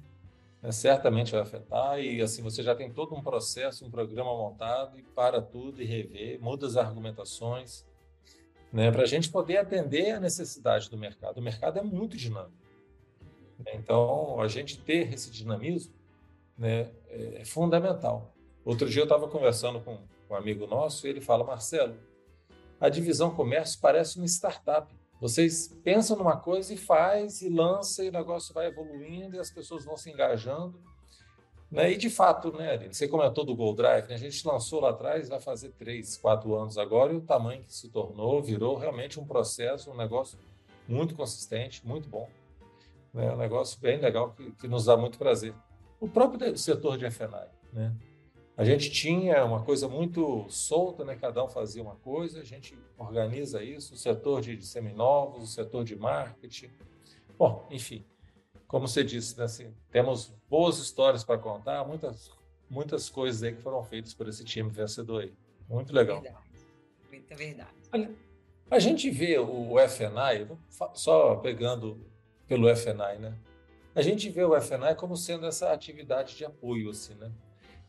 né, certamente vai afetar e assim você já tem todo um processo, um programa montado e para tudo e rever, muda as argumentações, né, para a gente poder atender a necessidade do mercado. O mercado é muito dinâmico. Então, a gente ter esse dinamismo né, é fundamental, Outro dia eu estava conversando com um amigo nosso e ele fala, Marcelo, a divisão comércio parece uma startup. Vocês pensam numa coisa e faz e lança e o negócio vai evoluindo e as pessoas vão se engajando. Né? E de fato, né, Aline, você comentou do Gold Drive, né? a gente lançou lá atrás, vai fazer três, quatro anos agora, e o tamanho que se tornou virou realmente um processo, um negócio muito consistente, muito bom. Né? Um negócio bem legal que, que nos dá muito prazer. O próprio setor de FNI, né? A gente tinha uma coisa muito solta, né? Cada um fazia uma coisa, a gente organiza isso, o setor de seminovos, o setor de marketing. Bom, enfim, como você disse, né, assim, temos boas histórias para contar, muitas, muitas coisas aí que foram feitas por esse time vencedor aí. Muito legal. Verdade. Muita verdade. Olha, a gente vê o FNI, só pegando pelo FNI, né? A gente vê o FNI como sendo essa atividade de apoio, assim, né?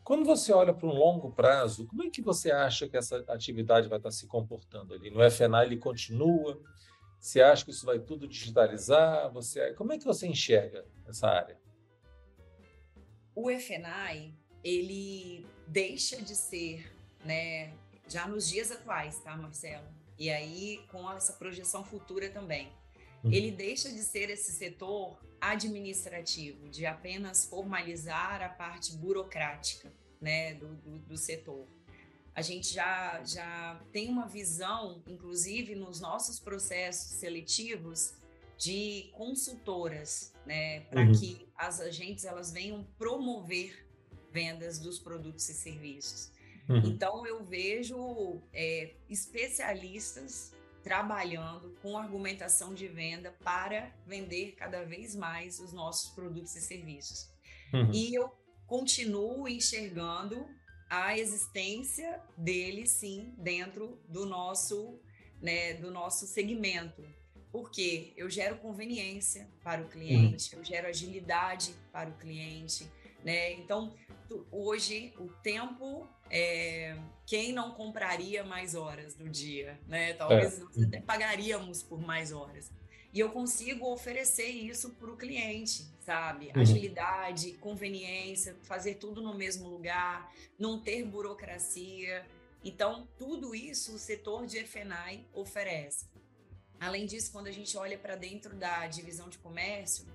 Quando você olha para um longo prazo, como é que você acha que essa atividade vai estar se comportando ali? No FNI ele continua? Você acha que isso vai tudo digitalizar? Você, como é que você enxerga essa área? O FNI, ele deixa de ser, né, já nos dias atuais, tá, Marcelo? E aí com essa projeção futura também. Uhum. Ele deixa de ser esse setor administrativo, de apenas formalizar a parte burocrática, né, do, do, do setor a gente já, já tem uma visão, inclusive nos nossos processos seletivos, de consultoras, né, para uhum. que as agentes elas venham promover vendas dos produtos e serviços. Uhum. Então eu vejo é, especialistas trabalhando com argumentação de venda para vender cada vez mais os nossos produtos e serviços. Uhum. E eu continuo enxergando a existência dele, sim, dentro do nosso, né, do nosso segmento. Porque eu gero conveniência para o cliente, uhum. eu gero agilidade para o cliente, né? Então, tu, hoje, o tempo, é, quem não compraria mais horas do dia, né? Talvez é. nós até pagaríamos por mais horas. E eu consigo oferecer isso para o cliente, sabe? Uhum. Agilidade, conveniência, fazer tudo no mesmo lugar, não ter burocracia. Então, tudo isso o setor de FNAI oferece. Além disso, quando a gente olha para dentro da divisão de comércio,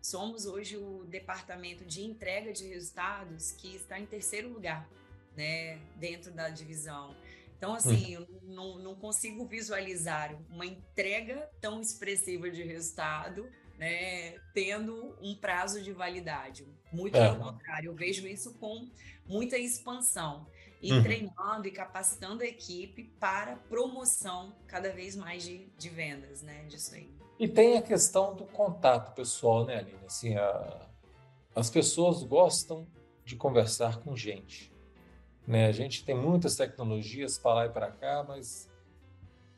somos hoje o departamento de entrega de resultados que está em terceiro lugar, né, dentro da divisão. Então, assim, hum. eu não, não consigo visualizar uma entrega tão expressiva de resultado, né, tendo um prazo de validade. Muito é. pelo contrário, eu vejo isso com muita expansão e uhum. treinando e capacitando a equipe para promoção cada vez mais de, de vendas, né, disso aí. E tem a questão do contato pessoal, né, Aline? Assim, a, as pessoas gostam de conversar com gente. Né? A gente tem muitas tecnologias para lá e para cá, mas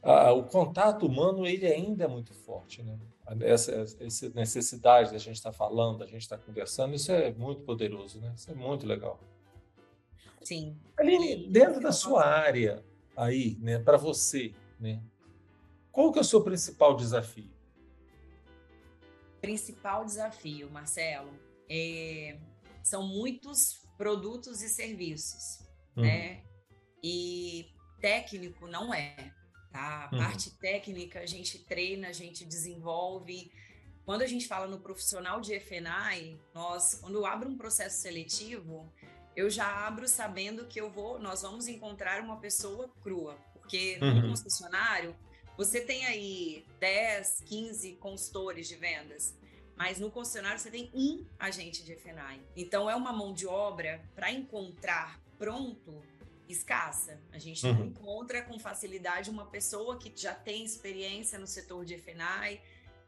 a, o contato humano ele ainda é muito forte. Né? Essa, essa necessidade da gente estar tá falando, da gente estar tá conversando, isso é muito poderoso, né? isso é muito legal. Sim. Aline, dentro da sua área aí, né, para você, né, qual que é o seu principal desafio? Principal desafio, Marcelo, é, são muitos produtos e serviços uhum. né? E técnico não é, tá? A uhum. parte técnica a gente treina, a gente desenvolve. Quando a gente fala no profissional de FNAI, nós, quando eu abro um processo seletivo, eu já abro sabendo que eu vou, nós vamos encontrar uma pessoa crua, porque uhum. no concessionário você tem aí 10, 15 consultores de vendas, mas no concessionário você tem um agente de FNAI. Então é uma mão de obra para encontrar pronto escassa. A gente uhum. não encontra com facilidade uma pessoa que já tem experiência no setor de FNAI,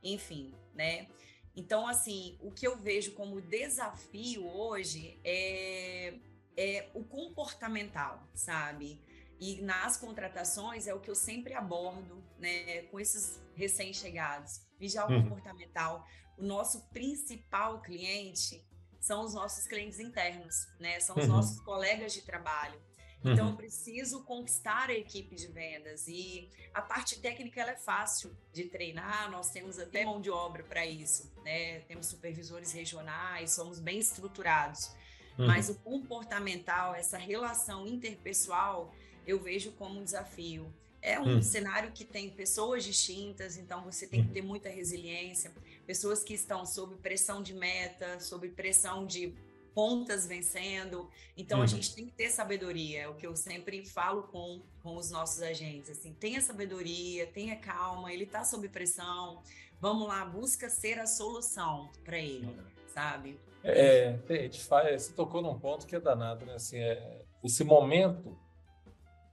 enfim, né? Então, assim, o que eu vejo como desafio hoje é, é o comportamental, sabe? E nas contratações é o que eu sempre abordo, né, com esses recém-chegados. Vigiar o uhum. comportamental. O nosso principal cliente são os nossos clientes internos, né? São os uhum. nossos colegas de trabalho. Então, uhum. eu preciso conquistar a equipe de vendas. E a parte técnica ela é fácil de treinar, nós temos até mão de obra para isso. Né? Temos supervisores regionais, somos bem estruturados. Uhum. Mas o comportamental, essa relação interpessoal, eu vejo como um desafio. É um uhum. cenário que tem pessoas distintas, então você tem que uhum. ter muita resiliência. Pessoas que estão sob pressão de meta, sob pressão de pontas vencendo. Então uhum. a gente tem que ter sabedoria, é o que eu sempre falo com, com os nossos agentes. Assim, tenha sabedoria, tenha calma, ele está sob pressão. Vamos lá, busca ser a solução para ele, uhum. sabe? É, é você tocou num ponto que é danado, né? Assim, é, esse momento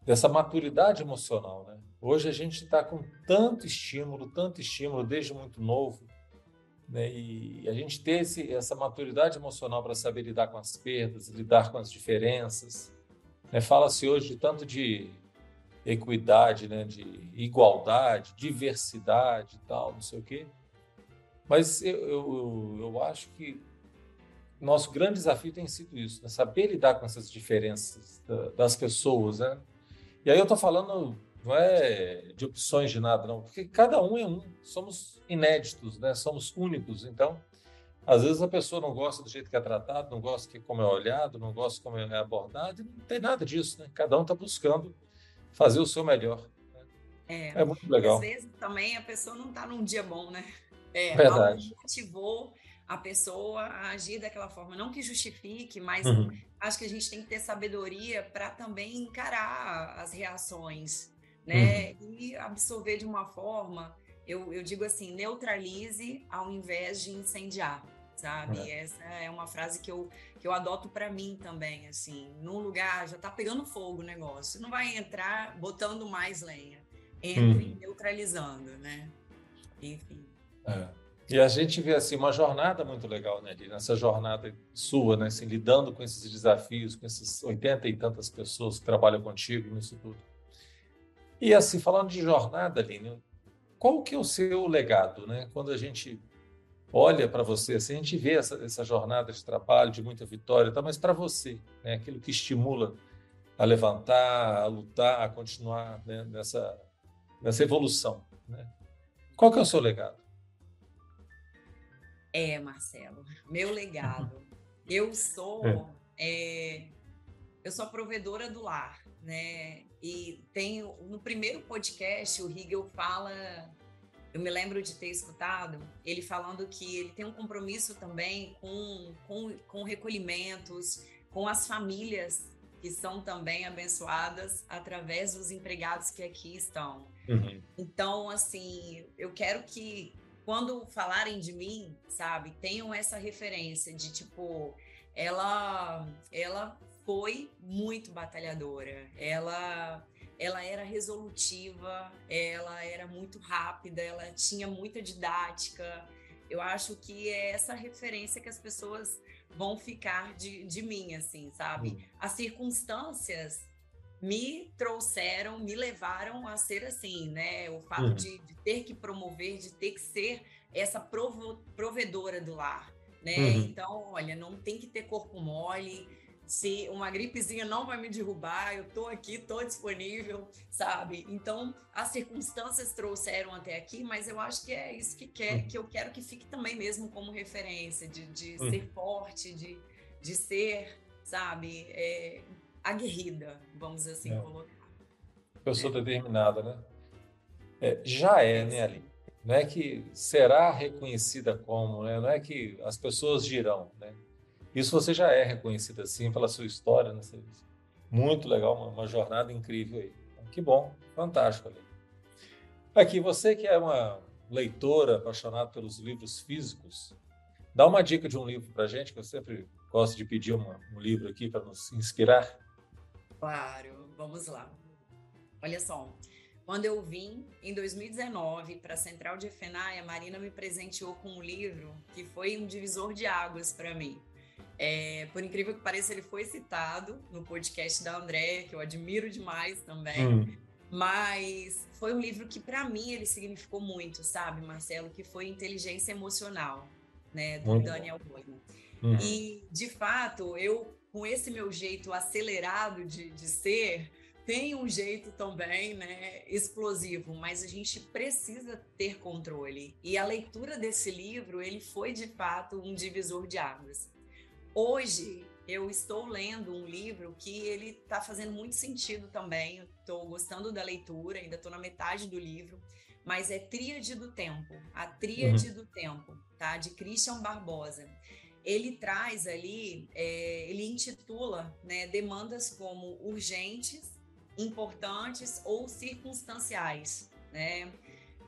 dessa maturidade emocional, né? Hoje a gente está com tanto estímulo, tanto estímulo desde muito novo, né? E a gente ter esse, essa maturidade emocional para saber lidar com as perdas, lidar com as diferenças. Né? Fala-se hoje tanto de equidade, né? De igualdade, diversidade e tal, não sei o quê. Mas eu, eu, eu acho que nosso grande desafio tem sido isso, né? saber lidar com essas diferenças das pessoas, né? E aí eu estou falando não é de opções de nada, não, porque cada um é um, somos inéditos, né? Somos únicos, então às vezes a pessoa não gosta do jeito que é tratado, não gosta de como é olhado, não gosta como é abordado, não tem nada disso, né? Cada um está buscando fazer o seu melhor. Né? É, é, muito legal. Às vezes também a pessoa não está num dia bom, né? É, Verdade. Algo motivou a pessoa a agir daquela forma. Não que justifique, mas uhum. acho que a gente tem que ter sabedoria para também encarar as reações, né? Uhum. E absorver de uma forma, eu, eu digo assim, neutralize ao invés de incendiar sabe? É. Essa é uma frase que eu, que eu adoto para mim também, assim, num lugar já tá pegando fogo o negócio, não vai entrar botando mais lenha, entre uhum. neutralizando, né? Enfim. É. E a gente vê assim uma jornada muito legal, né, nessa jornada sua, né, assim, lidando com esses desafios, com esses oitenta e tantas pessoas que trabalham contigo nisso tudo. E assim, falando de jornada, Aline, qual que é o seu legado, né? Quando a gente olha para você, assim, a gente vê essa, essa jornada de trabalho, de muita vitória, tá? mas para você, né, aquilo que estimula a levantar, a lutar, a continuar né, nessa, nessa evolução, né? Qual que é o seu legado? É, Marcelo, meu legado. Eu sou é. É, eu sou a provedora do lar, né? E tenho no primeiro podcast o Hegel fala, eu me lembro de ter escutado ele falando que ele tem um compromisso também com, com, com recolhimentos, com as famílias que são também abençoadas através dos empregados que aqui estão. Uhum. Então, assim, eu quero que quando falarem de mim, sabe, tenham essa referência de tipo, ela ela foi muito batalhadora. Ela ela era resolutiva, ela era muito rápida, ela tinha muita didática. Eu acho que é essa referência que as pessoas vão ficar de, de mim, assim, sabe? As circunstâncias me trouxeram, me levaram a ser assim, né? O fato uhum. de, de, ter que promover, de ter que ser essa provo, provedora do lar, né? Uhum. Então, olha, não tem que ter corpo mole. Se uma gripezinha não vai me derrubar, eu tô aqui, tô disponível, sabe? Então, as circunstâncias trouxeram até aqui, mas eu acho que é isso que, quer, uhum. que eu quero que fique também mesmo como referência, de, de uhum. ser forte, de, de ser, sabe, é, aguerrida, vamos assim é. colocar. Pessoa é. determinada, né? É, já é, né, Ali? Não é que será reconhecida como, né? não é que as pessoas dirão. Né? Isso você já é reconhecida assim pela sua história. Né? Muito legal, uma, uma jornada incrível aí. Que bom, fantástico, Ali. Aqui, você que é uma leitora apaixonada pelos livros físicos, dá uma dica de um livro para gente, que eu sempre gosto de pedir uma, um livro aqui para nos inspirar. Claro, vamos lá. Olha só, quando eu vim em 2019 para a Central de FENAI, a Marina me presenteou com um livro que foi um divisor de águas para mim. É, por incrível que pareça, ele foi citado no podcast da André, que eu admiro demais também. Hum. Mas foi um livro que, para mim, ele significou muito, sabe, Marcelo? Que foi Inteligência Emocional, né, do Daniel Goleman. Hum. E, de fato, eu com esse meu jeito acelerado de, de ser, tem um jeito também, né, explosivo, mas a gente precisa ter controle. E a leitura desse livro, ele foi de fato um divisor de águas. Hoje, eu estou lendo um livro que ele está fazendo muito sentido também. Estou gostando da leitura, ainda estou na metade do livro, mas é Tríade do Tempo, a Tríade uhum. do Tempo, tá? De Christian Barbosa. Ele traz ali, é, ele intitula né, demandas como urgentes, importantes ou circunstanciais, né?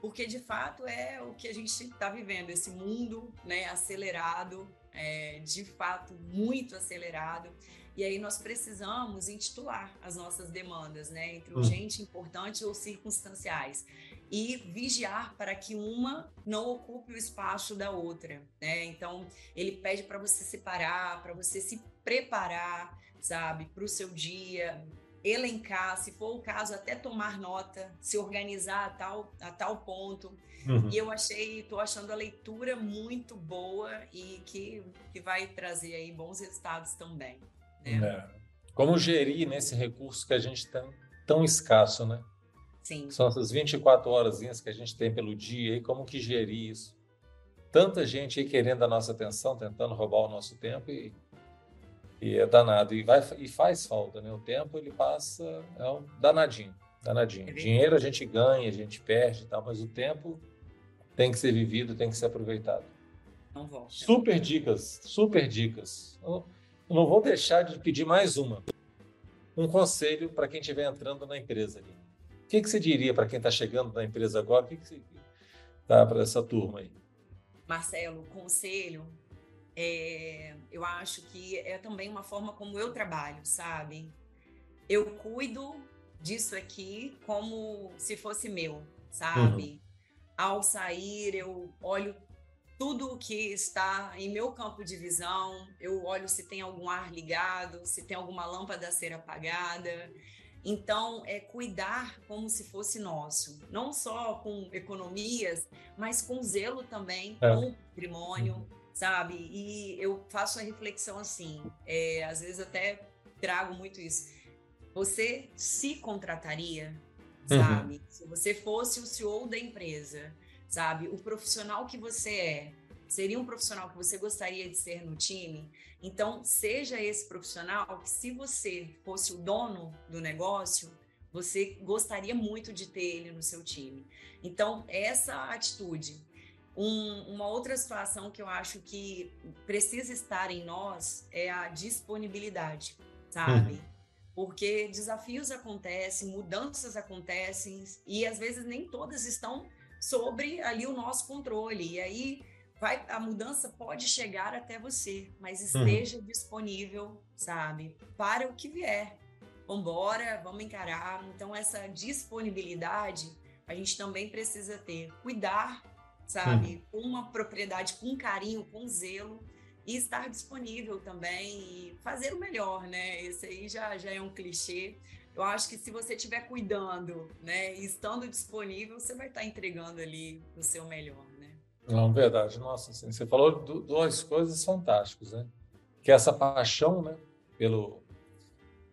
Porque de fato é o que a gente está vivendo, esse mundo né, acelerado, é, de fato muito acelerado. E aí nós precisamos intitular as nossas demandas, né, entre hum. urgente, importante ou circunstanciais, e vigiar para que uma não ocupe o espaço da outra, né? Então ele pede para você separar, para você se preparar, sabe, para o seu dia, elencar, se for o caso, até tomar nota, se organizar a tal, a tal ponto. Uhum. E eu achei, estou achando a leitura muito boa e que, que vai trazer aí bons resultados também. Né? É. Como gerir nesse recurso que a gente tem tão escasso, né? Sim. São essas 24 horas que a gente tem pelo dia e como que gerir isso? Tanta gente aí querendo a nossa atenção, tentando roubar o nosso tempo e e é danado. E, vai, e faz falta, né? O tempo ele passa, é um danadinho, danadinho. É Dinheiro a gente ganha, a gente perde, tal, mas o tempo tem que ser vivido, tem que ser aproveitado. Não volta. Super dicas, super dicas. Eu não vou deixar de pedir mais uma. Um conselho para quem estiver entrando na empresa ali. O que, que você diria para quem está chegando na empresa agora? O que, que você dá para essa turma aí? Marcelo, conselho é, eu acho que é também uma forma como eu trabalho, sabe? Eu cuido disso aqui como se fosse meu, sabe? Uhum. Ao sair, eu olho tudo o que está em meu campo de visão, eu olho se tem algum ar ligado, se tem alguma lâmpada a ser apagada. Então, é cuidar como se fosse nosso, não só com economias, mas com zelo também, é. com patrimônio. Uhum sabe? E eu faço a reflexão assim, é, às vezes até trago muito isso. Você se contrataria, uhum. sabe? Uhum. Se você fosse o CEO da empresa, sabe? O profissional que você é, seria um profissional que você gostaria de ser no time? Então, seja esse profissional que, se você fosse o dono do negócio, você gostaria muito de ter ele no seu time. Então, essa atitude um, uma outra situação que eu acho que precisa estar em nós é a disponibilidade, sabe? Uhum. Porque desafios acontecem, mudanças acontecem e às vezes nem todas estão sobre ali o nosso controle. E aí vai, a mudança pode chegar até você, mas uhum. esteja disponível, sabe? Para o que vier. Vambora, vamos encarar. Então, essa disponibilidade a gente também precisa ter. Cuidar sabe? Com uma propriedade, com carinho, com zelo e estar disponível também e fazer o melhor, né? Esse aí já, já é um clichê. Eu acho que se você estiver cuidando, né, e estando disponível, você vai estar entregando ali o seu melhor? Não, verdade. Nossa, assim, você falou duas coisas fantásticas, né? Que é essa paixão, né, pelo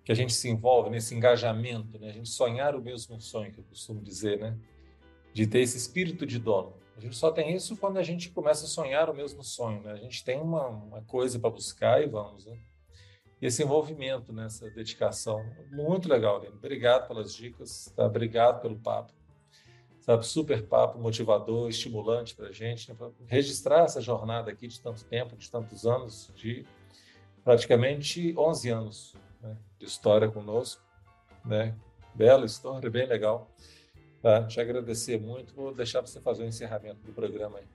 que a gente se envolve nesse engajamento, né? A gente sonhar o mesmo sonho, que eu costumo dizer, né? De ter esse espírito de dono. A gente só tem isso quando a gente começa a sonhar o mesmo sonho, né? A gente tem uma, uma coisa para buscar e vamos, né? E esse envolvimento nessa dedicação, muito legal, Lino. Obrigado pelas dicas, tá? Obrigado pelo papo. Sabe, super papo motivador, estimulante para a gente, né? registrar essa jornada aqui de tanto tempo, de tantos anos, de praticamente 11 anos né? de história conosco, né? Bela história, bem legal. Tá, te agradecer muito. Vou deixar você fazer o encerramento do programa aí.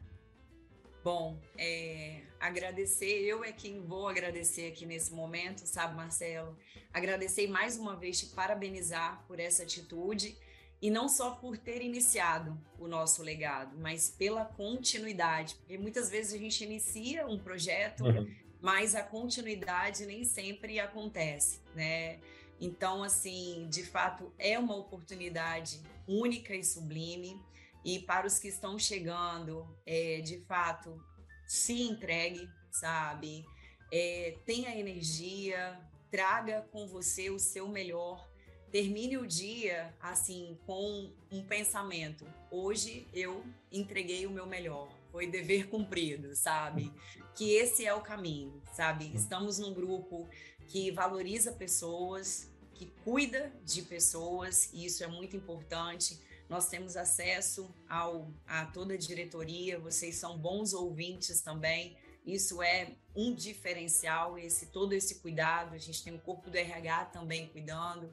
Bom, é, agradecer, eu é quem vou agradecer aqui nesse momento, sabe, Marcelo? Agradecer mais uma vez, te parabenizar por essa atitude e não só por ter iniciado o nosso legado, mas pela continuidade, porque muitas vezes a gente inicia um projeto, uhum. mas a continuidade nem sempre acontece, né? Então, assim, de fato, é uma oportunidade única e sublime. E para os que estão chegando, é, de fato, se entregue, sabe? É, tenha energia, traga com você o seu melhor, termine o dia assim com um pensamento. Hoje eu entreguei o meu melhor, foi dever cumprido, sabe? Que esse é o caminho, sabe? Estamos num grupo que valoriza pessoas, que cuida de pessoas, e isso é muito importante. Nós temos acesso ao, a toda a diretoria, vocês são bons ouvintes também. Isso é um diferencial, esse todo esse cuidado. A gente tem o corpo do RH também cuidando.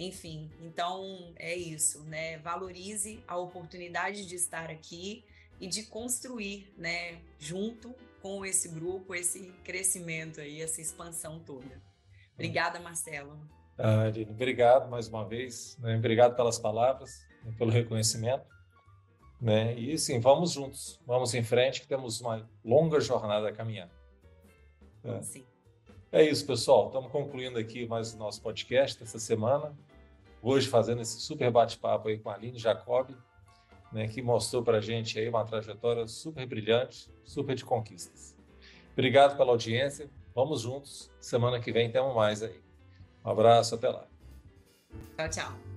Enfim, então é isso, né? Valorize a oportunidade de estar aqui e de construir, né, junto com esse grupo, esse crescimento aí, essa expansão toda. Obrigada, Marcelo. Ah, Aline, obrigado mais uma vez. Né? Obrigado pelas palavras, né, pelo reconhecimento. Né? E sim, vamos juntos, vamos em frente, que temos uma longa jornada a caminhar. É. Sim. É isso, pessoal. Estamos concluindo aqui mais o nosso podcast essa semana. Hoje fazendo esse super bate-papo aí com a Aline Jacob, né, que mostrou para a gente aí uma trajetória super brilhante, super de conquistas. Obrigado pela audiência. Vamos juntos. Semana que vem temos mais aí. Um abraço, até lá. Tchau, tchau.